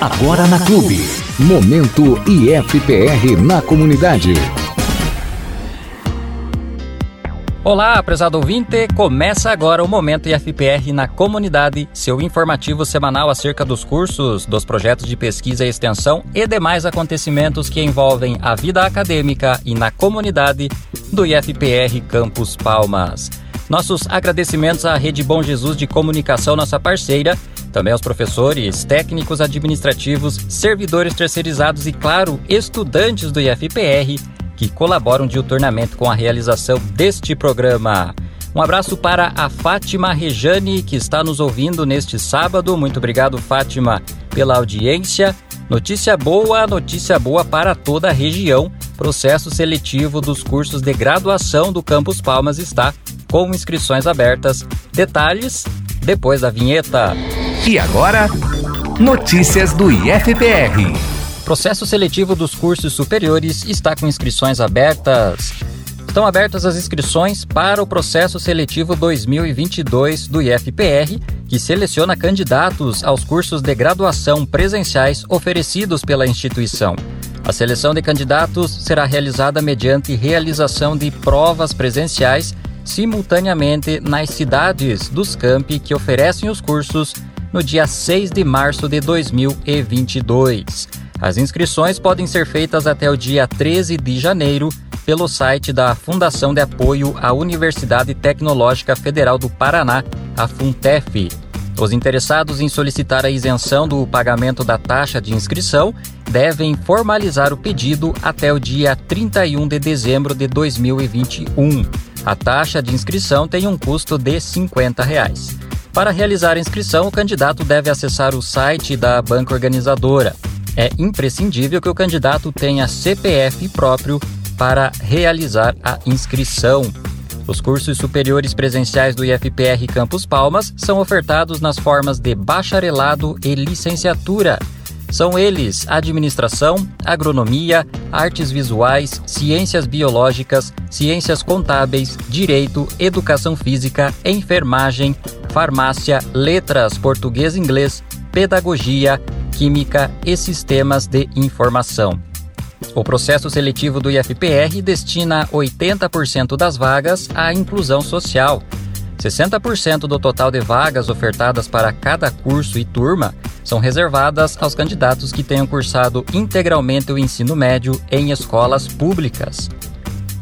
Agora na Clube. Momento IFPR na comunidade. Olá, prezado ouvinte! Começa agora o Momento IFPR na comunidade, seu informativo semanal acerca dos cursos, dos projetos de pesquisa e extensão e demais acontecimentos que envolvem a vida acadêmica e na comunidade do IFPR Campus Palmas. Nossos agradecimentos à Rede Bom Jesus de Comunicação, nossa parceira, também aos professores, técnicos administrativos, servidores terceirizados e, claro, estudantes do IFPR que colaboram diuturnamente com a realização deste programa. Um abraço para a Fátima Rejane, que está nos ouvindo neste sábado. Muito obrigado, Fátima, pela audiência. Notícia boa, notícia boa para toda a região. Processo seletivo dos cursos de graduação do Campus Palmas está com inscrições abertas. Detalhes depois da vinheta. E agora, notícias do IFPR. Processo seletivo dos cursos superiores está com inscrições abertas. Estão abertas as inscrições para o processo seletivo 2022 do IFPR, que seleciona candidatos aos cursos de graduação presenciais oferecidos pela instituição. A seleção de candidatos será realizada mediante realização de provas presenciais simultaneamente nas cidades dos campi que oferecem os cursos no dia 6 de março de 2022. As inscrições podem ser feitas até o dia 13 de janeiro pelo site da Fundação de Apoio à Universidade Tecnológica Federal do Paraná, a FUNTEF. Os interessados em solicitar a isenção do pagamento da taxa de inscrição devem formalizar o pedido até o dia 31 de dezembro de 2021. A taxa de inscrição tem um custo de 50 reais. Para realizar a inscrição, o candidato deve acessar o site da banca organizadora. É imprescindível que o candidato tenha CPF próprio para realizar a inscrição. Os cursos superiores presenciais do IFPR Campus Palmas são ofertados nas formas de bacharelado e licenciatura. São eles administração, agronomia, artes visuais, ciências biológicas, ciências contábeis, direito, educação física, enfermagem, farmácia, letras, português e inglês, pedagogia, química e sistemas de informação. O processo seletivo do IFPR destina 80% das vagas à inclusão social. 60% do total de vagas ofertadas para cada curso e turma são reservadas aos candidatos que tenham cursado integralmente o ensino médio em escolas públicas.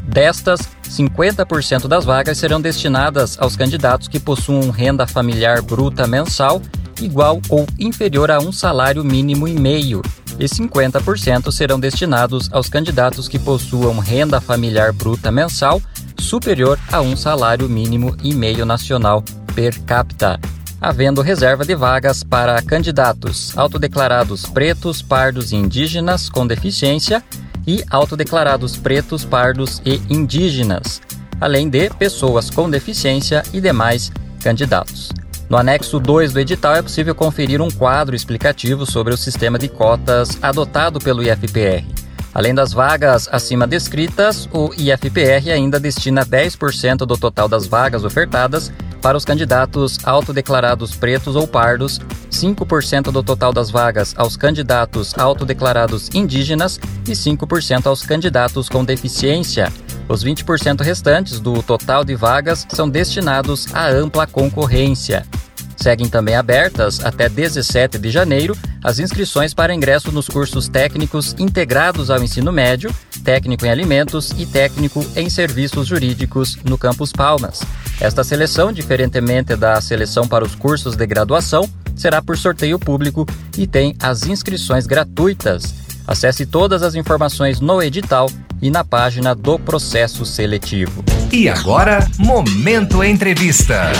Destas, 50% das vagas serão destinadas aos candidatos que possuam renda familiar bruta mensal igual ou inferior a um salário mínimo e meio, e 50% serão destinados aos candidatos que possuam renda familiar bruta mensal superior a um salário mínimo e meio nacional per capita havendo reserva de vagas para candidatos autodeclarados pretos, pardos e indígenas com deficiência e autodeclarados pretos, pardos e indígenas, além de pessoas com deficiência e demais candidatos. No anexo 2 do edital é possível conferir um quadro explicativo sobre o sistema de cotas adotado pelo IFPR. Além das vagas acima descritas, o IFPR ainda destina 10% do total das vagas ofertadas para os candidatos autodeclarados pretos ou pardos, 5% do total das vagas aos candidatos autodeclarados indígenas e 5% aos candidatos com deficiência. Os 20% restantes do total de vagas são destinados à ampla concorrência. Seguem também abertas, até 17 de janeiro, as inscrições para ingresso nos cursos técnicos integrados ao ensino médio, técnico em alimentos e técnico em serviços jurídicos no Campus Palmas. Esta seleção, diferentemente da seleção para os cursos de graduação, será por sorteio público e tem as inscrições gratuitas. Acesse todas as informações no edital e na página do processo seletivo. E agora, Momento Entrevista.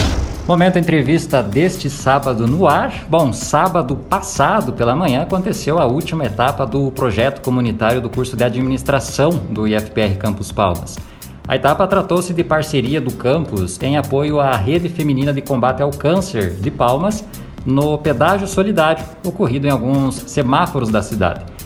Momento entrevista deste sábado no ar. Bom, sábado passado pela manhã aconteceu a última etapa do projeto comunitário do curso de administração do IFPR Campus Palmas. A etapa tratou-se de parceria do campus em apoio à Rede Feminina de Combate ao Câncer de Palmas no pedágio solidário ocorrido em alguns semáforos da cidade.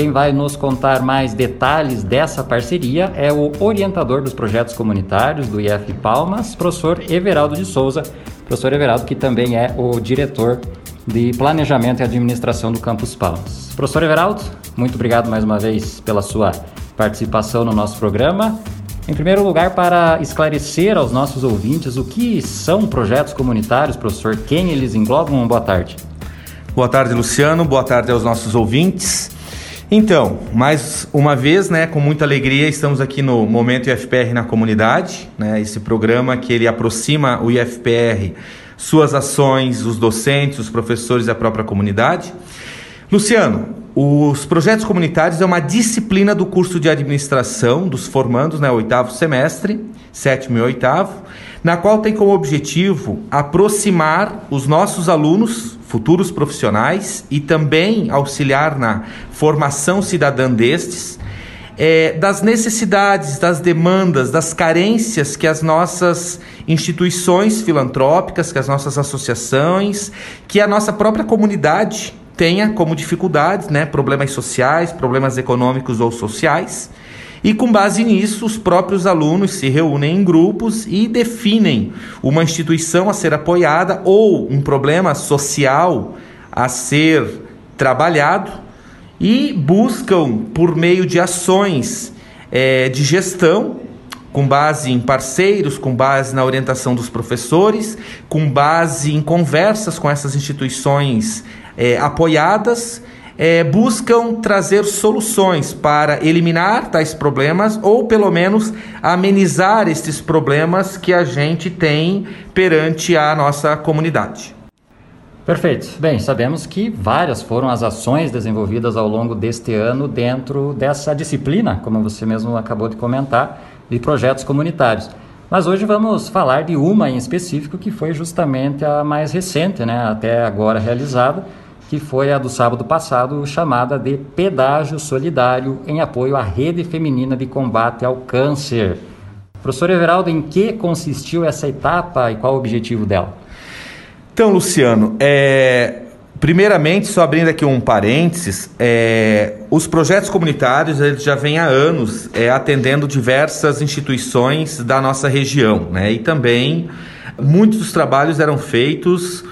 Quem vai nos contar mais detalhes dessa parceria é o orientador dos projetos comunitários do IF Palmas, professor Everaldo de Souza. Professor Everaldo, que também é o diretor de Planejamento e Administração do Campus Palmas. Professor Everaldo, muito obrigado mais uma vez pela sua participação no nosso programa. Em primeiro lugar, para esclarecer aos nossos ouvintes o que são projetos comunitários, professor, quem eles englobam, boa tarde. Boa tarde, Luciano. Boa tarde aos nossos ouvintes. Então, mais uma vez, né, com muita alegria, estamos aqui no Momento IFPR na comunidade, né, esse programa que ele aproxima o IFPR, suas ações, os docentes, os professores e a própria comunidade. Luciano, os projetos comunitários é uma disciplina do curso de administração dos formandos, né, oitavo semestre, sétimo e oitavo, na qual tem como objetivo aproximar os nossos alunos, futuros profissionais, e também auxiliar na formação cidadã destes, é, das necessidades, das demandas, das carências que as nossas instituições filantrópicas, que as nossas associações, que a nossa própria comunidade tenha como dificuldades, né, problemas sociais, problemas econômicos ou sociais. E com base nisso, os próprios alunos se reúnem em grupos e definem uma instituição a ser apoiada ou um problema social a ser trabalhado e buscam, por meio de ações é, de gestão, com base em parceiros, com base na orientação dos professores, com base em conversas com essas instituições é, apoiadas é, buscam trazer soluções para eliminar tais problemas ou pelo menos amenizar estes problemas que a gente tem perante a nossa comunidade. Perfeito. Bem, sabemos que várias foram as ações desenvolvidas ao longo deste ano dentro dessa disciplina, como você mesmo acabou de comentar, de projetos comunitários. Mas hoje vamos falar de uma em específico que foi justamente a mais recente, né, até agora realizada, que foi a do sábado passado, chamada de Pedágio Solidário em apoio à Rede Feminina de Combate ao Câncer. Professor Everaldo, em que consistiu essa etapa e qual o objetivo dela? Então, Luciano, é, primeiramente, só abrindo aqui um parênteses, é, os projetos comunitários eles já vêm há anos é, atendendo diversas instituições da nossa região, né? E também muitos dos trabalhos eram feitos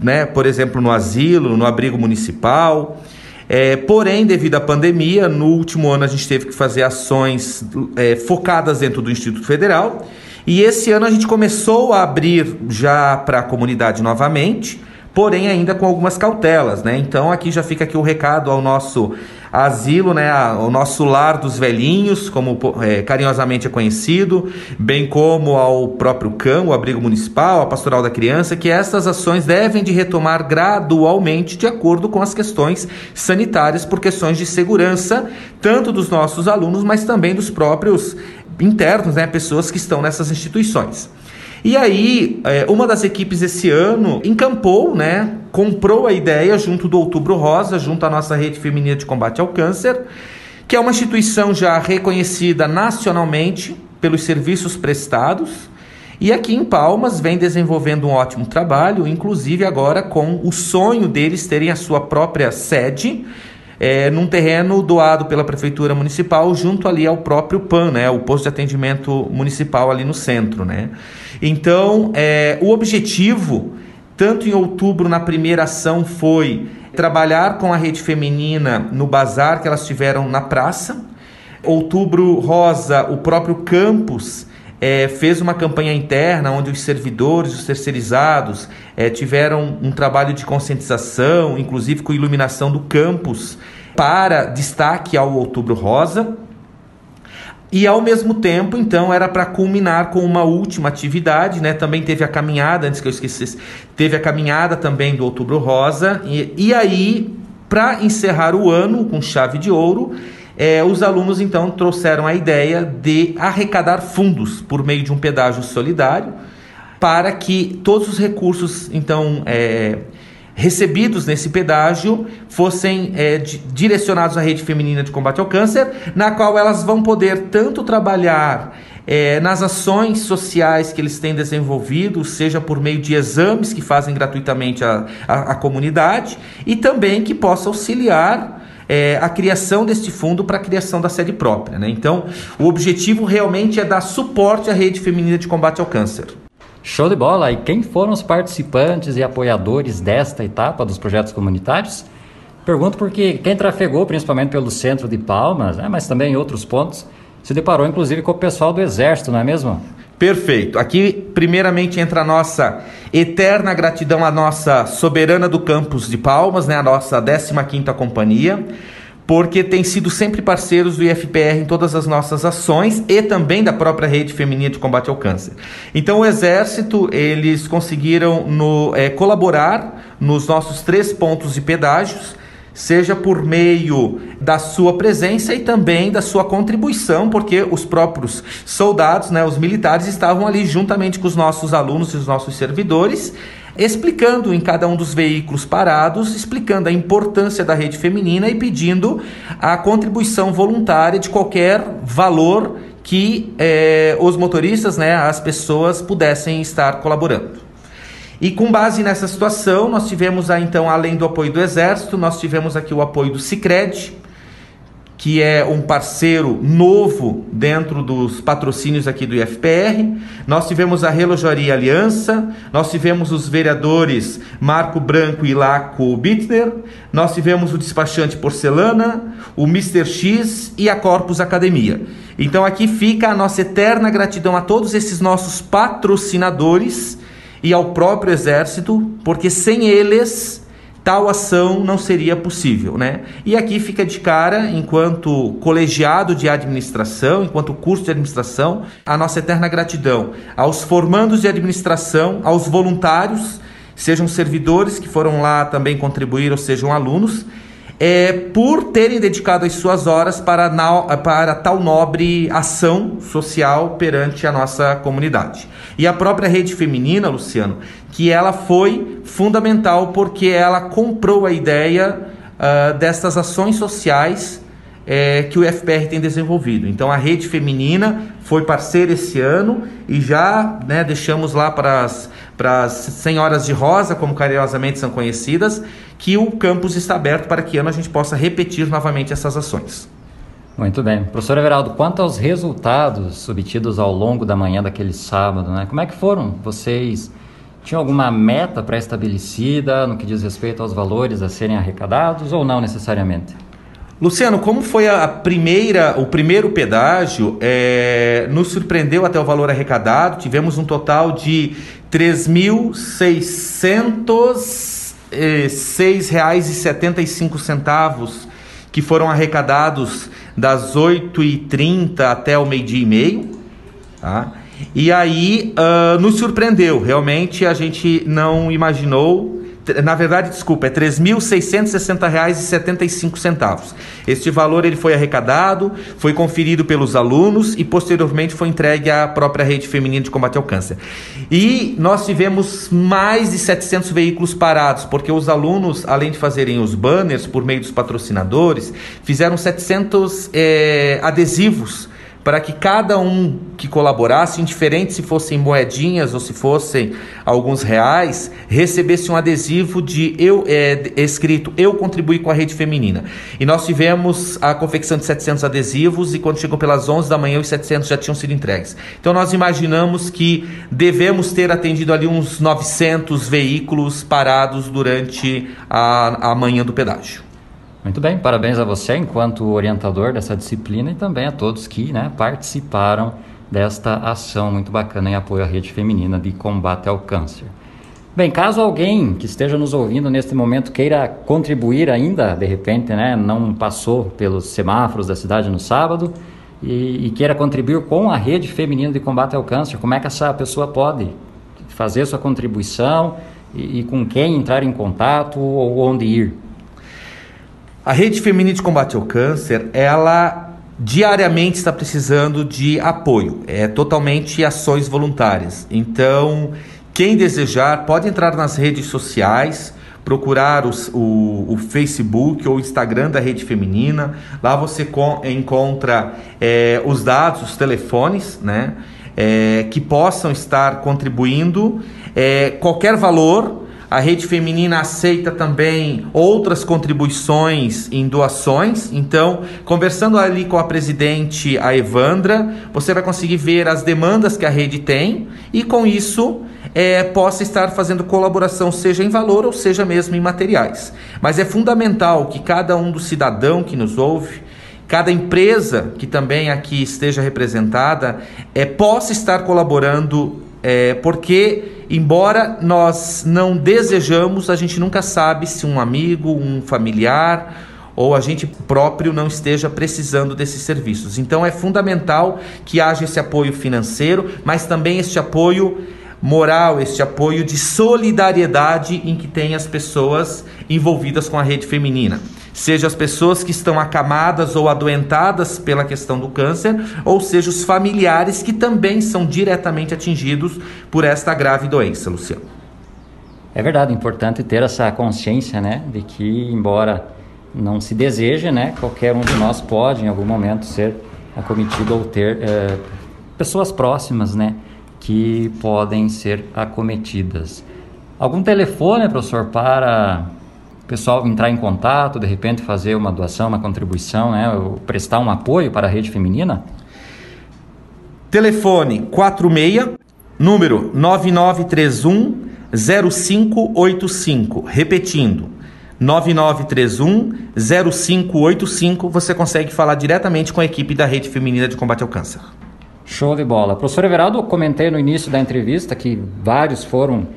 né? por exemplo, no asilo, no abrigo municipal. É, porém, devido à pandemia, no último ano a gente teve que fazer ações é, focadas dentro do Instituto Federal. E esse ano a gente começou a abrir já para a comunidade novamente, porém ainda com algumas cautelas, né? Então aqui já fica aqui o recado ao nosso asilo, né, o nosso lar dos velhinhos, como é, carinhosamente é conhecido, bem como ao próprio CAM, o abrigo municipal, a pastoral da criança, que essas ações devem de retomar gradualmente de acordo com as questões sanitárias por questões de segurança, tanto dos nossos alunos, mas também dos próprios internos, né, pessoas que estão nessas instituições. E aí, é, uma das equipes esse ano encampou, né? Comprou a ideia junto do Outubro Rosa, junto à nossa rede feminina de combate ao câncer, que é uma instituição já reconhecida nacionalmente pelos serviços prestados. E aqui em Palmas vem desenvolvendo um ótimo trabalho, inclusive agora com o sonho deles terem a sua própria sede é, num terreno doado pela Prefeitura Municipal, junto ali ao próprio PAN, né, o posto de atendimento municipal ali no centro. Né? Então, é, o objetivo, tanto em outubro, na primeira ação, foi trabalhar com a rede feminina no bazar que elas tiveram na praça. Outubro Rosa, o próprio campus é, fez uma campanha interna onde os servidores, os terceirizados, é, tiveram um trabalho de conscientização, inclusive com iluminação do campus, para destaque ao Outubro Rosa. E ao mesmo tempo, então, era para culminar com uma última atividade, né? Também teve a caminhada, antes que eu esquecesse, teve a caminhada também do Outubro Rosa. E, e aí, para encerrar o ano com chave de ouro, é, os alunos então trouxeram a ideia de arrecadar fundos por meio de um pedágio solidário para que todos os recursos então é, recebidos nesse pedágio fossem é, direcionados à rede feminina de combate ao câncer, na qual elas vão poder tanto trabalhar é, nas ações sociais que eles têm desenvolvido, seja por meio de exames que fazem gratuitamente a, a, a comunidade, e também que possa auxiliar é, a criação deste fundo para a criação da sede própria. Né? Então, o objetivo realmente é dar suporte à rede feminina de combate ao câncer. Show de bola! E quem foram os participantes e apoiadores desta etapa dos projetos comunitários? Pergunto porque quem trafegou, principalmente pelo centro de Palmas, né, mas também em outros pontos, se deparou inclusive com o pessoal do Exército, não é mesmo? Perfeito. Aqui, primeiramente, entra a nossa eterna gratidão à nossa soberana do campus de Palmas, né, a nossa 15ª companhia, porque tem sido sempre parceiros do IFPR em todas as nossas ações e também da própria rede feminina de combate ao câncer. Então, o Exército, eles conseguiram no, é, colaborar nos nossos três pontos de pedágios, seja por meio da sua presença e também da sua contribuição, porque os próprios soldados, né, os militares, estavam ali juntamente com os nossos alunos e os nossos servidores, explicando em cada um dos veículos parados, explicando a importância da rede feminina e pedindo a contribuição voluntária de qualquer valor que eh, os motoristas, né, as pessoas pudessem estar colaborando. E com base nessa situação, nós tivemos aí, então, além do apoio do Exército, nós tivemos aqui o apoio do Cicred, que é um parceiro novo dentro dos patrocínios aqui do IFPR. Nós tivemos a Relojaria Aliança, nós tivemos os vereadores Marco Branco e Laco Bittner, nós tivemos o despachante Porcelana, o Mr. X e a Corpus Academia. Então aqui fica a nossa eterna gratidão a todos esses nossos patrocinadores e ao próprio exército, porque sem eles tal ação não seria possível, né? E aqui fica de cara, enquanto colegiado de administração, enquanto curso de administração, a nossa eterna gratidão aos formandos de administração, aos voluntários, sejam servidores que foram lá também contribuir ou sejam alunos, é, por terem dedicado as suas horas para, na, para tal nobre ação social perante a nossa comunidade. E a própria rede feminina, Luciano, que ela foi fundamental porque ela comprou a ideia uh, destas ações sociais é, que o FPR tem desenvolvido. Então a rede feminina foi parceira esse ano e já né, deixamos lá para as, senhoras de rosa, como carinhosamente são conhecidas, que o campus está aberto para que ano a gente possa repetir novamente essas ações. Muito bem. Professor Everaldo, quanto aos resultados obtidos ao longo da manhã daquele sábado, né? como é que foram? Vocês tinham alguma meta pré-estabelecida no que diz respeito aos valores a serem arrecadados ou não necessariamente? Luciano, como foi a primeira, o primeiro pedágio, é, nos surpreendeu até o valor arrecadado. Tivemos um total de R$ 3.606,75 que foram arrecadados das 8h30 até o meio-dia e meio. Tá? E aí uh, nos surpreendeu, realmente a gente não imaginou na verdade, desculpa, é R$ 3.660,75. Este valor ele foi arrecadado, foi conferido pelos alunos e posteriormente foi entregue à própria rede feminina de combate ao câncer. E nós tivemos mais de 700 veículos parados, porque os alunos, além de fazerem os banners por meio dos patrocinadores, fizeram 700 é, adesivos para que cada um que colaborasse, indiferente se fossem moedinhas ou se fossem alguns reais, recebesse um adesivo de eu é, escrito eu contribuí com a rede feminina. E nós tivemos a confecção de 700 adesivos e quando chegou pelas 11 da manhã os 700 já tinham sido entregues. Então nós imaginamos que devemos ter atendido ali uns 900 veículos parados durante a, a manhã do pedágio. Muito bem, parabéns a você enquanto orientador dessa disciplina e também a todos que né, participaram desta ação muito bacana em apoio à rede feminina de combate ao câncer. Bem, caso alguém que esteja nos ouvindo neste momento queira contribuir ainda, de repente, né, não passou pelos semáforos da cidade no sábado e, e queira contribuir com a rede feminina de combate ao câncer, como é que essa pessoa pode fazer sua contribuição e, e com quem entrar em contato ou onde ir? A Rede Feminina de Combate ao Câncer, ela diariamente está precisando de apoio, é totalmente ações voluntárias. Então, quem desejar pode entrar nas redes sociais, procurar os, o, o, Facebook ou Instagram da Rede Feminina. Lá você encontra é, os dados, os telefones, né? É, que possam estar contribuindo. É, qualquer valor a rede feminina aceita também outras contribuições em doações. Então, conversando ali com a presidente, a Evandra, você vai conseguir ver as demandas que a rede tem e com isso é, possa estar fazendo colaboração, seja em valor ou seja mesmo em materiais. Mas é fundamental que cada um do cidadão que nos ouve, cada empresa que também aqui esteja representada, é, possa estar colaborando, é, porque, embora nós não desejamos, a gente nunca sabe se um amigo, um familiar ou a gente próprio não esteja precisando desses serviços. Então é fundamental que haja esse apoio financeiro, mas também este apoio moral, este apoio de solidariedade em que tem as pessoas envolvidas com a rede feminina. Seja as pessoas que estão acamadas ou adoentadas pela questão do câncer, ou seja os familiares que também são diretamente atingidos por esta grave doença, Luciano. É verdade, é importante ter essa consciência, né, de que embora não se deseja, né? Qualquer um de nós pode, em algum momento, ser acometido ou ter é, pessoas próximas, né? Que podem ser acometidas. Algum telefone, professor, para pessoal entrar em contato, de repente fazer uma doação, uma contribuição, né? Ou prestar um apoio para a rede feminina? Telefone 46, número 9931 0585. Repetindo, 9931 0585, você consegue falar diretamente com a equipe da Rede Feminina de Combate ao Câncer. Show de bola. Professor Everaldo, comentei no início da entrevista que vários foram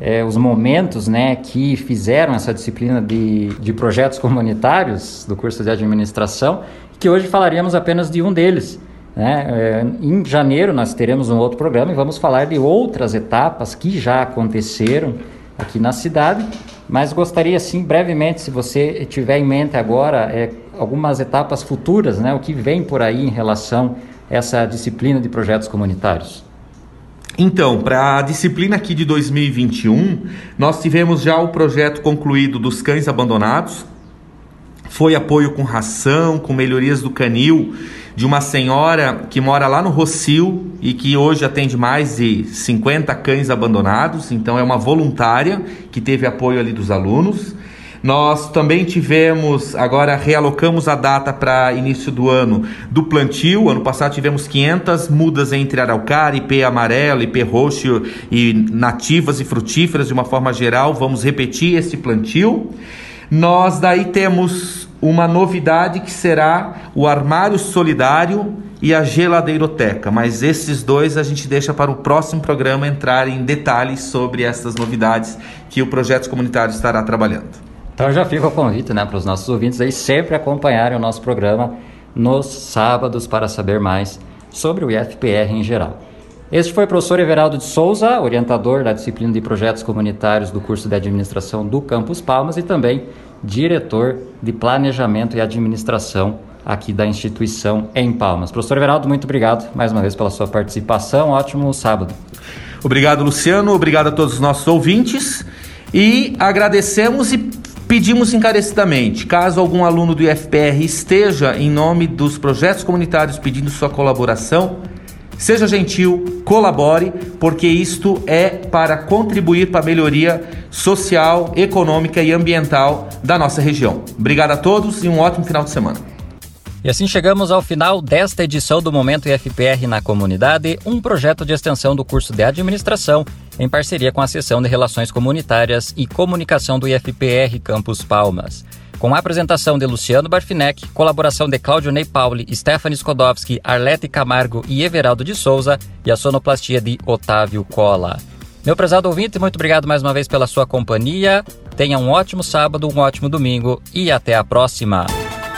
é, os momentos né, que fizeram essa disciplina de, de projetos comunitários do curso de administração, que hoje falaríamos apenas de um deles. Né? É, em janeiro nós teremos um outro programa e vamos falar de outras etapas que já aconteceram aqui na cidade mas gostaria, sim, brevemente, se você tiver em mente agora é, algumas etapas futuras, né, o que vem por aí em relação a essa disciplina de projetos comunitários. Então, para a disciplina aqui de 2021, nós tivemos já o projeto concluído dos cães abandonados, foi apoio com ração, com melhorias do canil de uma senhora que mora lá no Rocio e que hoje atende mais de 50 cães abandonados, então é uma voluntária que teve apoio ali dos alunos. Nós também tivemos, agora realocamos a data para início do ano do plantio. Ano passado tivemos 500 mudas entre araucária, IP amarelo, IP roxo e nativas e frutíferas de uma forma geral. Vamos repetir esse plantio. Nós daí temos uma novidade que será o armário solidário e a geladeiroteca, mas esses dois a gente deixa para o próximo programa entrar em detalhes sobre essas novidades que o projeto comunitário estará trabalhando. Então já fica o convite né, para os nossos ouvintes aí sempre acompanharem o nosso programa nos sábados para saber mais sobre o IFPR em geral. Este foi o professor Everaldo de Souza, orientador da disciplina de projetos comunitários do curso de administração do Campus Palmas e também diretor de planejamento e administração aqui da instituição em Palmas. Professor Everaldo, muito obrigado mais uma vez pela sua participação. Ótimo sábado. Obrigado, Luciano. Obrigado a todos os nossos ouvintes. E agradecemos e pedimos encarecidamente, caso algum aluno do IFPR esteja em nome dos projetos comunitários pedindo sua colaboração, Seja gentil, colabore, porque isto é para contribuir para a melhoria social, econômica e ambiental da nossa região. Obrigado a todos e um ótimo final de semana. E assim chegamos ao final desta edição do Momento IFPR na Comunidade, um projeto de extensão do curso de administração em parceria com a Seção de Relações Comunitárias e Comunicação do IFPR Campus Palmas com a apresentação de Luciano Barfinec, colaboração de Cláudio Ney Pauli, Stephanie Skodowski, Arlete Camargo e Everaldo de Souza e a sonoplastia de Otávio Cola. Meu prezado ouvinte, muito obrigado mais uma vez pela sua companhia. Tenha um ótimo sábado, um ótimo domingo e até a próxima.